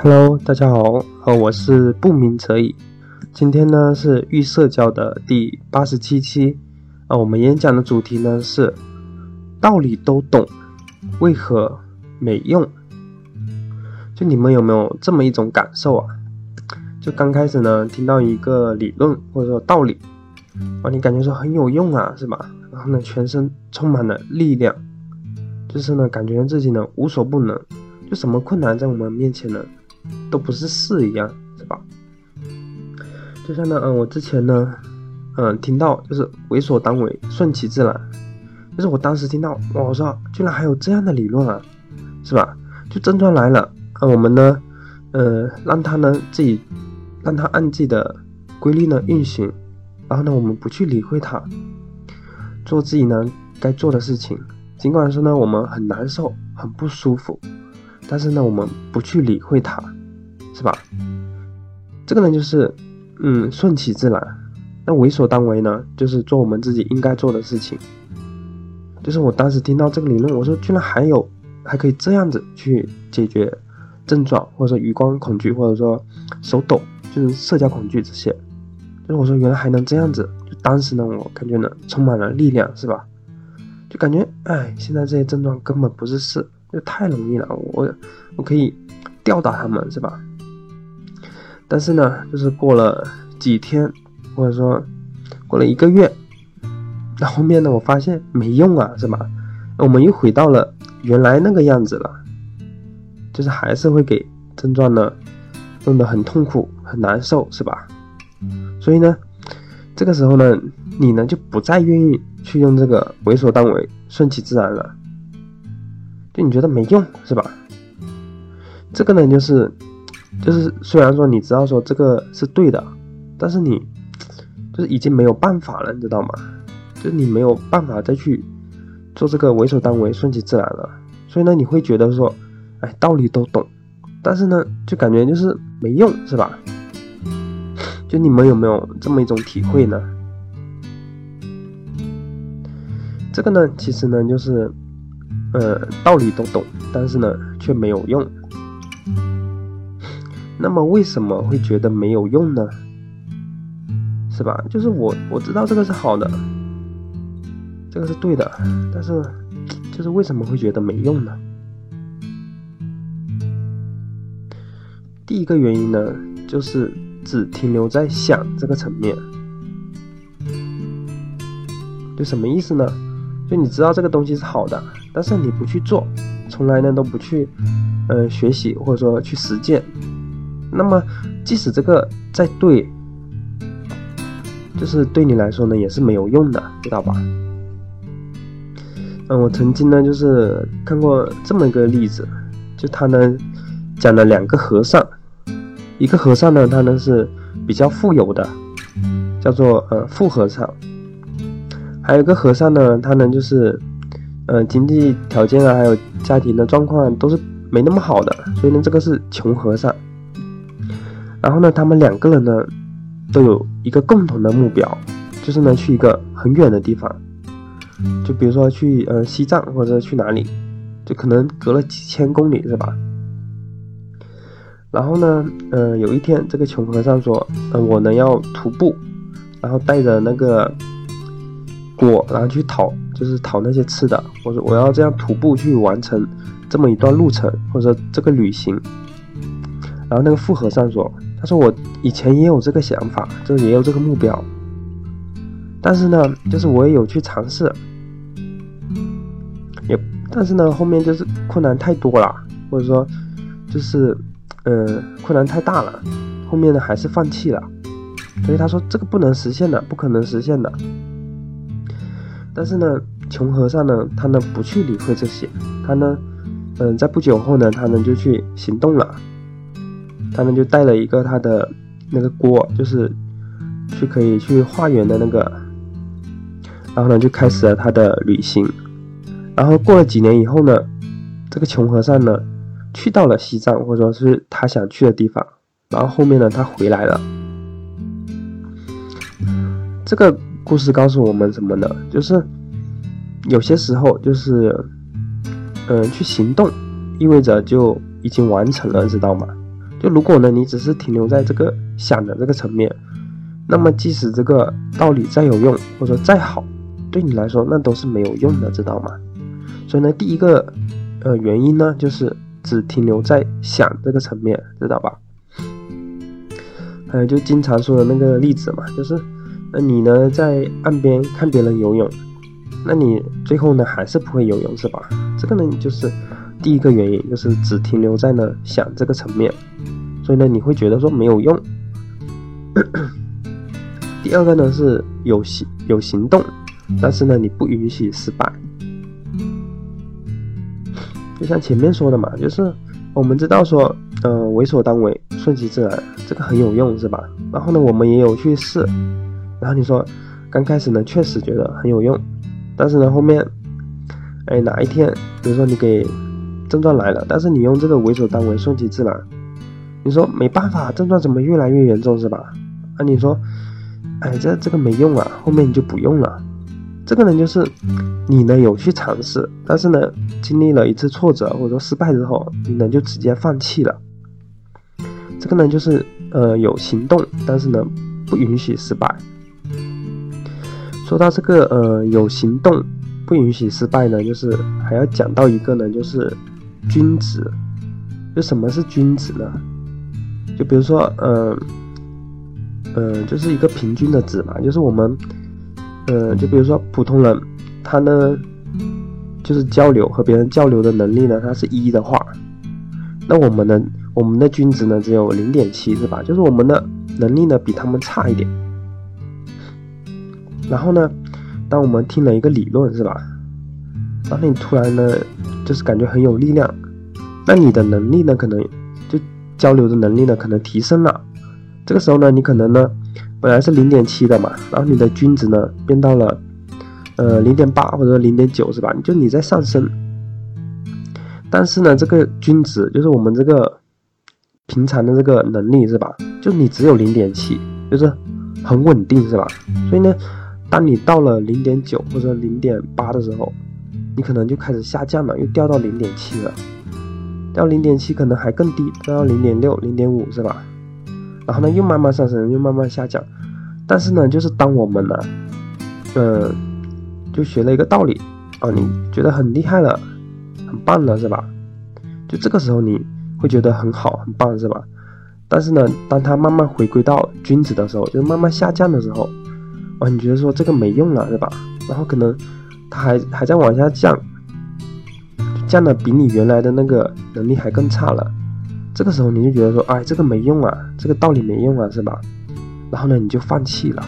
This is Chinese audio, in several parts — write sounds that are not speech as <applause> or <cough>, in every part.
Hello，大家好，呃，我是不鸣则已。今天呢是预社交的第八十七期，啊，我们演讲的主题呢是道理都懂，为何没用？就你们有没有这么一种感受啊？就刚开始呢听到一个理论或者说道理，啊，你感觉说很有用啊，是吧？然后呢全身充满了力量，就是呢感觉自己呢无所不能，就什么困难在我们面前呢？都不是事一样，是吧？就像呢，嗯，我之前呢，嗯，听到就是为所当为，顺其自然，就是我当时听到，哇，我说居然还有这样的理论啊，是吧？就症状来了，啊，我们呢，呃，让他呢自己，让他按自己的规律呢运行，然后呢，我们不去理会他，做自己呢该做的事情，尽管说呢我们很难受，很不舒服，但是呢我们不去理会他。是吧？这个呢，就是，嗯，顺其自然。那为所当为呢，就是做我们自己应该做的事情。就是我当时听到这个理论，我说居然还有，还可以这样子去解决症状，或者说余光恐惧，或者说手抖，就是社交恐惧这些。就是我说原来还能这样子，就当时呢，我感觉呢充满了力量，是吧？就感觉哎，现在这些症状根本不是事，就太容易了，我我可以吊打他们，是吧？但是呢，就是过了几天，或者说过了一个月，那后面呢，我发现没用啊，是吧？我们又回到了原来那个样子了，就是还是会给症状呢弄得很痛苦、很难受，是吧？所以呢，这个时候呢，你呢就不再愿意去用这个为所当为、顺其自然了，就你觉得没用，是吧？这个呢，就是。就是虽然说你知道说这个是对的，但是你就是已经没有办法了，你知道吗？就是你没有办法再去做这个为所当为、顺其自然了。所以呢，你会觉得说，哎，道理都懂，但是呢，就感觉就是没用，是吧？<laughs> 就你们有没有这么一种体会呢？这个呢，其实呢，就是呃，道理都懂，但是呢，却没有用。那么为什么会觉得没有用呢？是吧？就是我我知道这个是好的，这个是对的，但是就是为什么会觉得没用呢？第一个原因呢，就是只停留在想这个层面。就什么意思呢？就你知道这个东西是好的，但是你不去做，从来呢都不去呃学习或者说去实践。那么，即使这个再对，就是对你来说呢，也是没有用的，知道吧？嗯，我曾经呢，就是看过这么一个例子，就他呢讲了两个和尚，一个和尚呢，他呢是比较富有的，叫做呃富和尚；还有一个和尚呢，他呢就是呃经济条件啊，还有家庭的状况都是没那么好的，所以呢，这个是穷和尚。然后呢，他们两个人呢，都有一个共同的目标，就是呢去一个很远的地方，就比如说去呃西藏或者去哪里，就可能隔了几千公里，是吧？然后呢，呃有一天这个穷和尚说，嗯我呢要徒步，然后带着那个锅，然后去讨，就是讨那些吃的，我说我要这样徒步去完成这么一段路程或者这个旅行。然后那个富和尚说。他说：“我以前也有这个想法，就也有这个目标，但是呢，就是我也有去尝试，也但是呢，后面就是困难太多了，或者说就是嗯困难太大了，后面呢还是放弃了。所以他说这个不能实现的，不可能实现的。但是呢，穷和尚呢，他呢不去理会这些，他呢，嗯，在不久后呢，他呢就去行动了。”他呢就带了一个他的那个锅，就是去可以去化缘的那个，然后呢就开始了他的旅行。然后过了几年以后呢，这个穷和尚呢去到了西藏，或者说是他想去的地方。然后后面呢他回来了。这个故事告诉我们什么呢？就是有些时候就是嗯去行动，意味着就已经完成了，知道吗？就如果呢，你只是停留在这个想的这个层面，那么即使这个道理再有用，或者说再好，对你来说那都是没有用的，知道吗？所以呢，第一个呃原因呢，就是只停留在想这个层面，知道吧？还有就经常说的那个例子嘛，就是那你呢在岸边看别人游泳，那你最后呢还是不会游泳，是吧？这个呢就是第一个原因，就是只停留在呢想这个层面，所以呢你会觉得说没有用。<coughs> 第二个呢是有行有行动，但是呢你不允许失败。就像前面说的嘛，就是我们知道说，嗯，为所当为，顺其自然，这个很有用，是吧？然后呢，我们也有去试，然后你说，刚开始呢确实觉得很有用，但是呢后面，哎，哪一天，比如说你给症状来了，但是你用这个为所当为，顺其自然，你说没办法，症状怎么越来越严重，是吧？啊，你说，哎，这这个没用啊，后面你就不用了。这个呢，就是你呢有去尝试，但是呢，经历了一次挫折或者说失败之后，你呢就直接放弃了。这个呢，就是呃有行动，但是呢不允许失败。说到这个呃有行动不允许失败呢，就是还要讲到一个呢，就是君子。就什么是君子呢？就比如说，嗯嗯，就是一个平均的值嘛，就是我们。呃，就比如说普通人，他呢，就是交流和别人交流的能力呢，他是一的话，那我们呢，我们的均值呢只有零点七，是吧？就是我们的能力呢比他们差一点。然后呢，当我们听了一个理论，是吧？然后你突然呢，就是感觉很有力量，那你的能力呢，可能就交流的能力呢，可能提升了。这个时候呢，你可能呢。本来是零点七的嘛，然后你的均值呢变到了，呃零点八或者零点九是吧？就你在上升，但是呢这个均值就是我们这个平常的这个能力是吧？就你只有零点七，就是很稳定是吧？所以呢，当你到了零点九或者零点八的时候，你可能就开始下降了，又掉到零点七了，掉零点七可能还更低，掉到零点六、零点五是吧？然后呢，又慢慢上升，又慢慢下降。但是呢，就是当我们呢，嗯，就学了一个道理啊，你觉得很厉害了，很棒了，是吧？就这个时候你会觉得很好，很棒，是吧？但是呢，当它慢慢回归到均值的时候，就是慢慢下降的时候，啊，你觉得说这个没用了，是吧？然后可能它还还在往下降，降的比你原来的那个能力还更差了。这个时候你就觉得说，哎，这个没用啊，这个道理没用啊，是吧？然后呢，你就放弃了。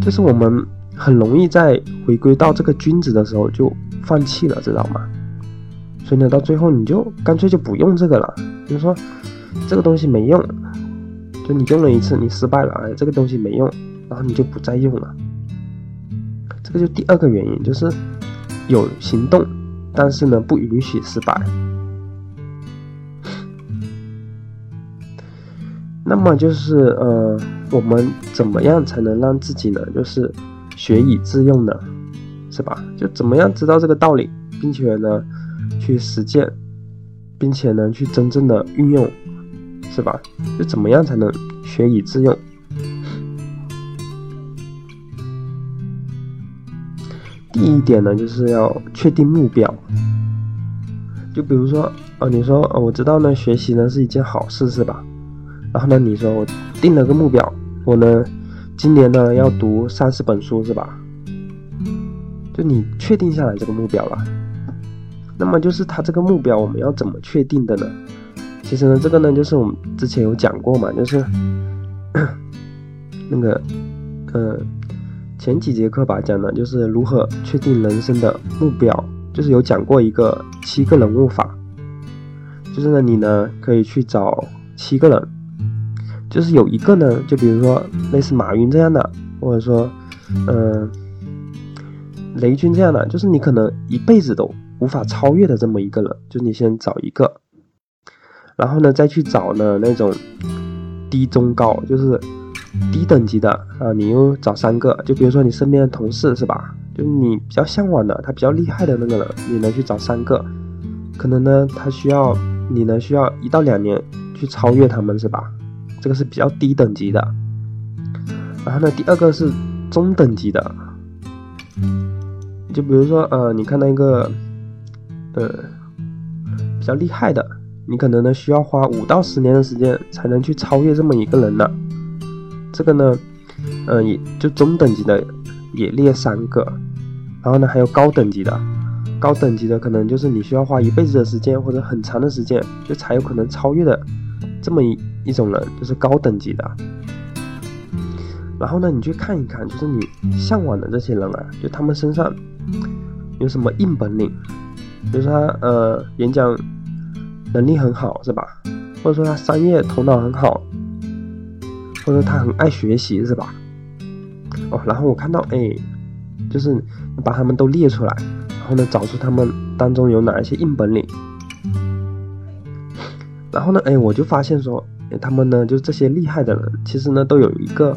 就是我们很容易在回归到这个君子的时候就放弃了，知道吗？所以呢，到最后你就干脆就不用这个了。就是说，这个东西没用，就你用了一次，你失败了，哎，这个东西没用，然后你就不再用了。这就第二个原因，就是有行动，但是呢，不允许失败。那么就是呃，我们怎么样才能让自己呢？就是学以致用呢，是吧？就怎么样知道这个道理，并且呢去实践，并且呢去真正的运用，是吧？就怎么样才能学以致用？第一点呢，就是要确定目标。就比如说，哦，你说，哦，我知道呢，学习呢是一件好事，是吧？然后呢？你说我定了个目标，我呢今年呢要读三十本书是吧？就你确定下来这个目标了，那么就是他这个目标我们要怎么确定的呢？其实呢，这个呢就是我们之前有讲过嘛，就是 <coughs> 那个呃前几节课吧讲的就是如何确定人生的目标，就是有讲过一个七个人物法，就是呢你呢可以去找七个人。就是有一个呢，就比如说类似马云这样的，或者说，嗯，雷军这样的，就是你可能一辈子都无法超越的这么一个人，就你先找一个，然后呢再去找呢那种低中高，就是低等级的啊，你又找三个，就比如说你身边的同事是吧？就你比较向往的，他比较厉害的那个人，你能去找三个，可能呢他需要你呢需要一到两年去超越他们，是吧？这个是比较低等级的。然后呢，第二个是中等级的，就比如说呃，你看到一个呃比较厉害的，你可能呢需要花五到十年的时间才能去超越这么一个人呢。这个呢，嗯，也就中等级的也列三个，然后呢还有高等级的，高等级的可能就是你需要花一辈子的时间或者很长的时间就才有可能超越的这么一一种人，就是高等级的。然后呢，你去看一看，就是你向往的这些人啊，就他们身上有什么硬本领，比如说他呃演讲能力很好，是吧？或者说他商业头脑很好，或者他很爱学习，是吧？哦，然后我看到哎，就是把他们都列出来，然后呢找出他们当中有哪一些硬本领，然后呢哎我就发现说，他们呢就是这些厉害的人，其实呢都有一个。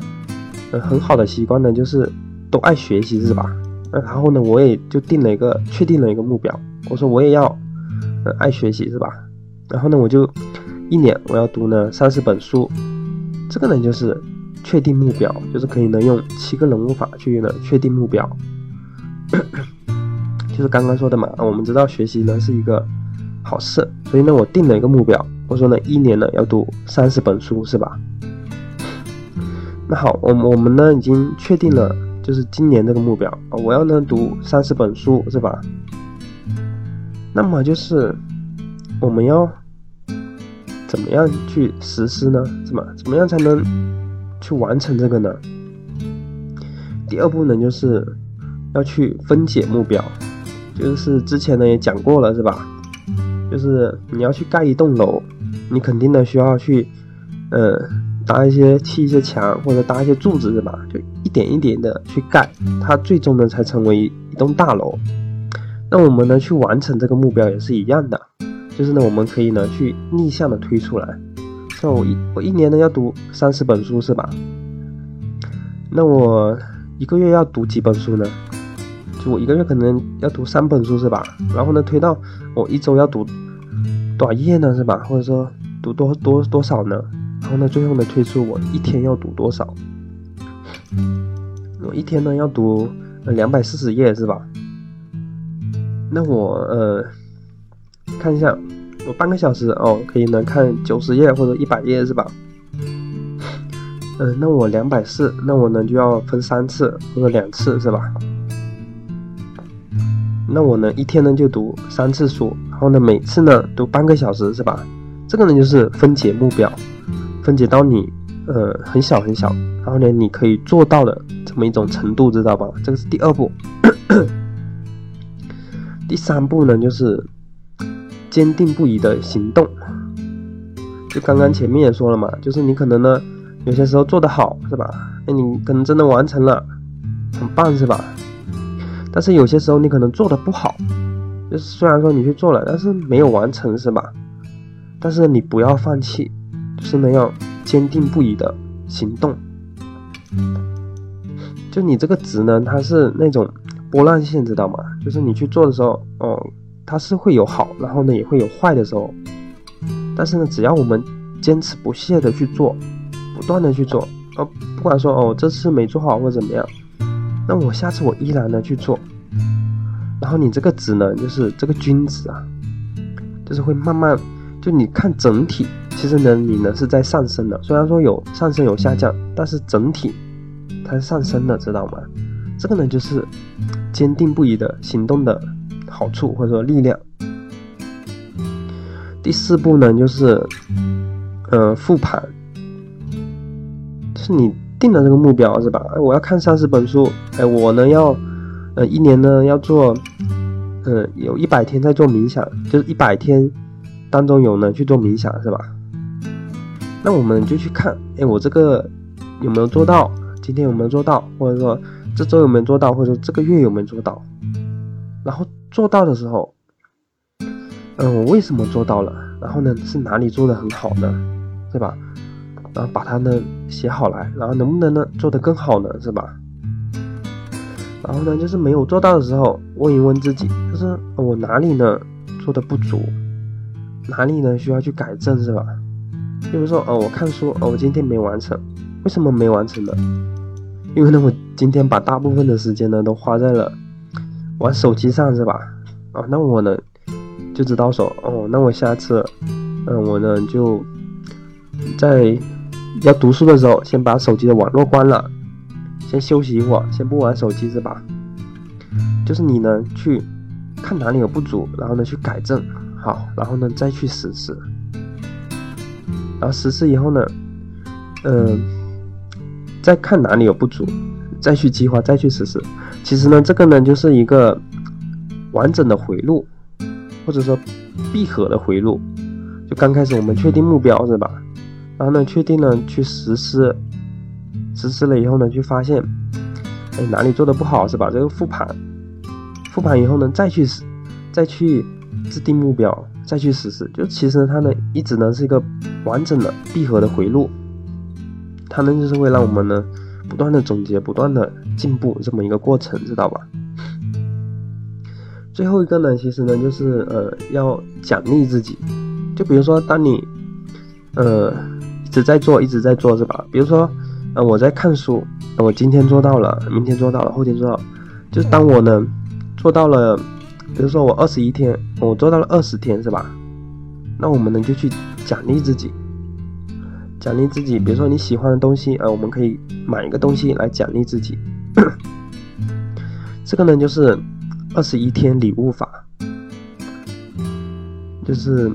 呃，很好的习惯呢，就是都爱学习，是吧？然后呢，我也就定了一个，确定了一个目标。我说我也要，爱学习，是吧？然后呢，我就一年我要读呢三十本书。这个呢，就是确定目标，就是可以呢用七个人物法去呢确定目标。<coughs> 就是刚刚说的嘛，我们知道学习呢是一个好事，所以呢我定了一个目标，我说呢一年呢要读三十本书，是吧？那好，我我们呢已经确定了，就是今年这个目标啊，我要呢读三十本书，是吧？那么就是我们要怎么样去实施呢？是吧？怎么样才能去完成这个呢？第二步呢，就是要去分解目标，就是之前呢也讲过了，是吧？就是你要去盖一栋楼，你肯定呢需要去，呃。搭一些砌一些墙，或者搭一些柱子，是吧？就一点一点的去盖，它最终呢才成为一栋大楼。那我们呢去完成这个目标也是一样的，就是呢我们可以呢去逆向的推出来。像我一我一年呢要读三十本书，是吧？那我一个月要读几本书呢？就我一个月可能要读三本书，是吧？然后呢推到我一周要读多少页呢？是吧？或者说读多多多少呢？然后呢，最后呢，推出我一天要读多少？我一天呢要读两百四十页，是吧？那我呃看一下，我半个小时哦，可以能看九十页或者一百页，是吧？嗯，那我两百四，那我呢就要分三次或者两次，是吧？那我呢一天呢就读三次书，然后呢每次呢读半个小时，是吧？这个呢就是分解目标。分解到你，呃，很小很小，然后呢，你可以做到的这么一种程度，知道吧？这个是第二步。<coughs> 第三步呢，就是坚定不移的行动。就刚刚前面也说了嘛，就是你可能呢，有些时候做得好，是吧？那你可能真的完成了，很棒，是吧？但是有些时候你可能做的不好，就是虽然说你去做了，但是没有完成，是吧？但是你不要放弃。就是呢，要坚定不移的行动。就你这个值呢，它是那种波浪线，知道吗？就是你去做的时候，哦，它是会有好，然后呢也会有坏的时候。但是呢，只要我们坚持不懈的去做，不断的去做，哦，不管说哦这次没做好或怎么样，那我下次我依然的去做。然后你这个值呢，就是这个均值啊，就是会慢慢，就你看整体。其实呢，你呢是在上升的，虽然说有上升有下降，但是整体它是上升的，知道吗？这个呢就是坚定不移的行动的好处或者说力量。第四步呢就是，呃，复盘，是你定了这个目标是吧？哎，我要看三十本书，哎，我呢要，呃，一年呢要做，呃，有一百天在做冥想，就是一百天当中有呢去做冥想是吧？那我们就去看，哎，我这个有没有做到？今天有没有做到？或者说这周有没有做到？或者说这个月有没有做到？然后做到的时候，嗯，我为什么做到了？然后呢，是哪里做的很好呢？是吧？然后把它呢写好来，然后能不能呢做得更好呢？是吧？然后呢，就是没有做到的时候，问一问自己，就是我哪里呢做的不足？哪里呢需要去改正是吧？比如说，哦，我看书，哦，我今天没完成，为什么没完成呢？因为呢，我今天把大部分的时间呢都花在了玩手机上是吧？啊，那我呢就知道说，哦，那我下次，嗯，我呢就在要读书的时候，先把手机的网络关了，先休息一会儿，先不玩手机是吧？就是你呢去看哪里有不足，然后呢去改正好，然后呢再去实施，然后实施以后呢，嗯，再看哪里有不足，再去计划，再去实施。其实呢，这个呢就是一个完整的回路，或者说闭合的回路。就刚开始我们确定目标是吧？然后呢确定呢去实施，实施了以后呢去发现，哎哪里做的不好是吧？这个复盘。复盘以后呢，再去实，再去制定目标，再去实施。就其实它呢，一直呢是一个完整的闭合的回路。它呢就是会让我们呢不断的总结，不断的进步这么一个过程，知道吧？最后一个呢，其实呢就是呃要奖励自己。就比如说，当你呃一直在做，一直在做，是吧？比如说，呃我在看书，我今天做到了，明天做到了，后天做到，就是当我呢。做到了，比如说我二十一天，我做到了二十天，是吧？那我们呢就去奖励自己，奖励自己。比如说你喜欢的东西，呃，我们可以买一个东西来奖励自己。<coughs> 这个呢就是二十一天礼物法，就是，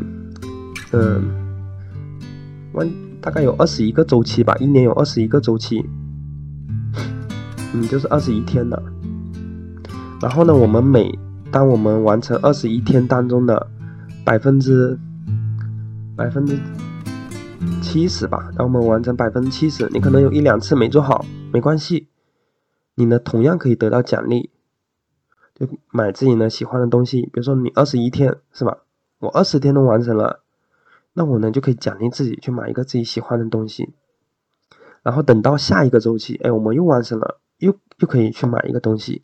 嗯，完大概有二十一个周期吧，一年有二十一个周期，嗯，就是二十一天的。然后呢，我们每当我们完成二十一天当中的百分之百分之七十吧，当我们完成百分之七十，你可能有一两次没做好，没关系，你呢同样可以得到奖励，就买自己呢喜欢的东西。比如说你二十一天是吧？我二十天都完成了，那我呢就可以奖励自己去买一个自己喜欢的东西。然后等到下一个周期，哎，我们又完成了，又又可以去买一个东西。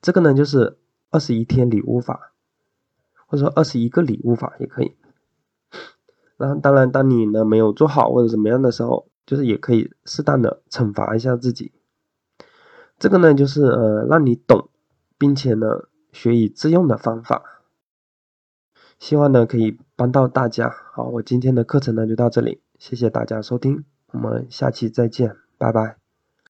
这个呢，就是二十一天礼物法，或者说二十一个礼物法也可以。然后，当然，当你呢没有做好或者怎么样的时候，就是也可以适当的惩罚一下自己。这个呢，就是呃让你懂，并且呢学以致用的方法。希望呢可以帮到大家。好，我今天的课程呢就到这里，谢谢大家收听，我们下期再见，拜拜。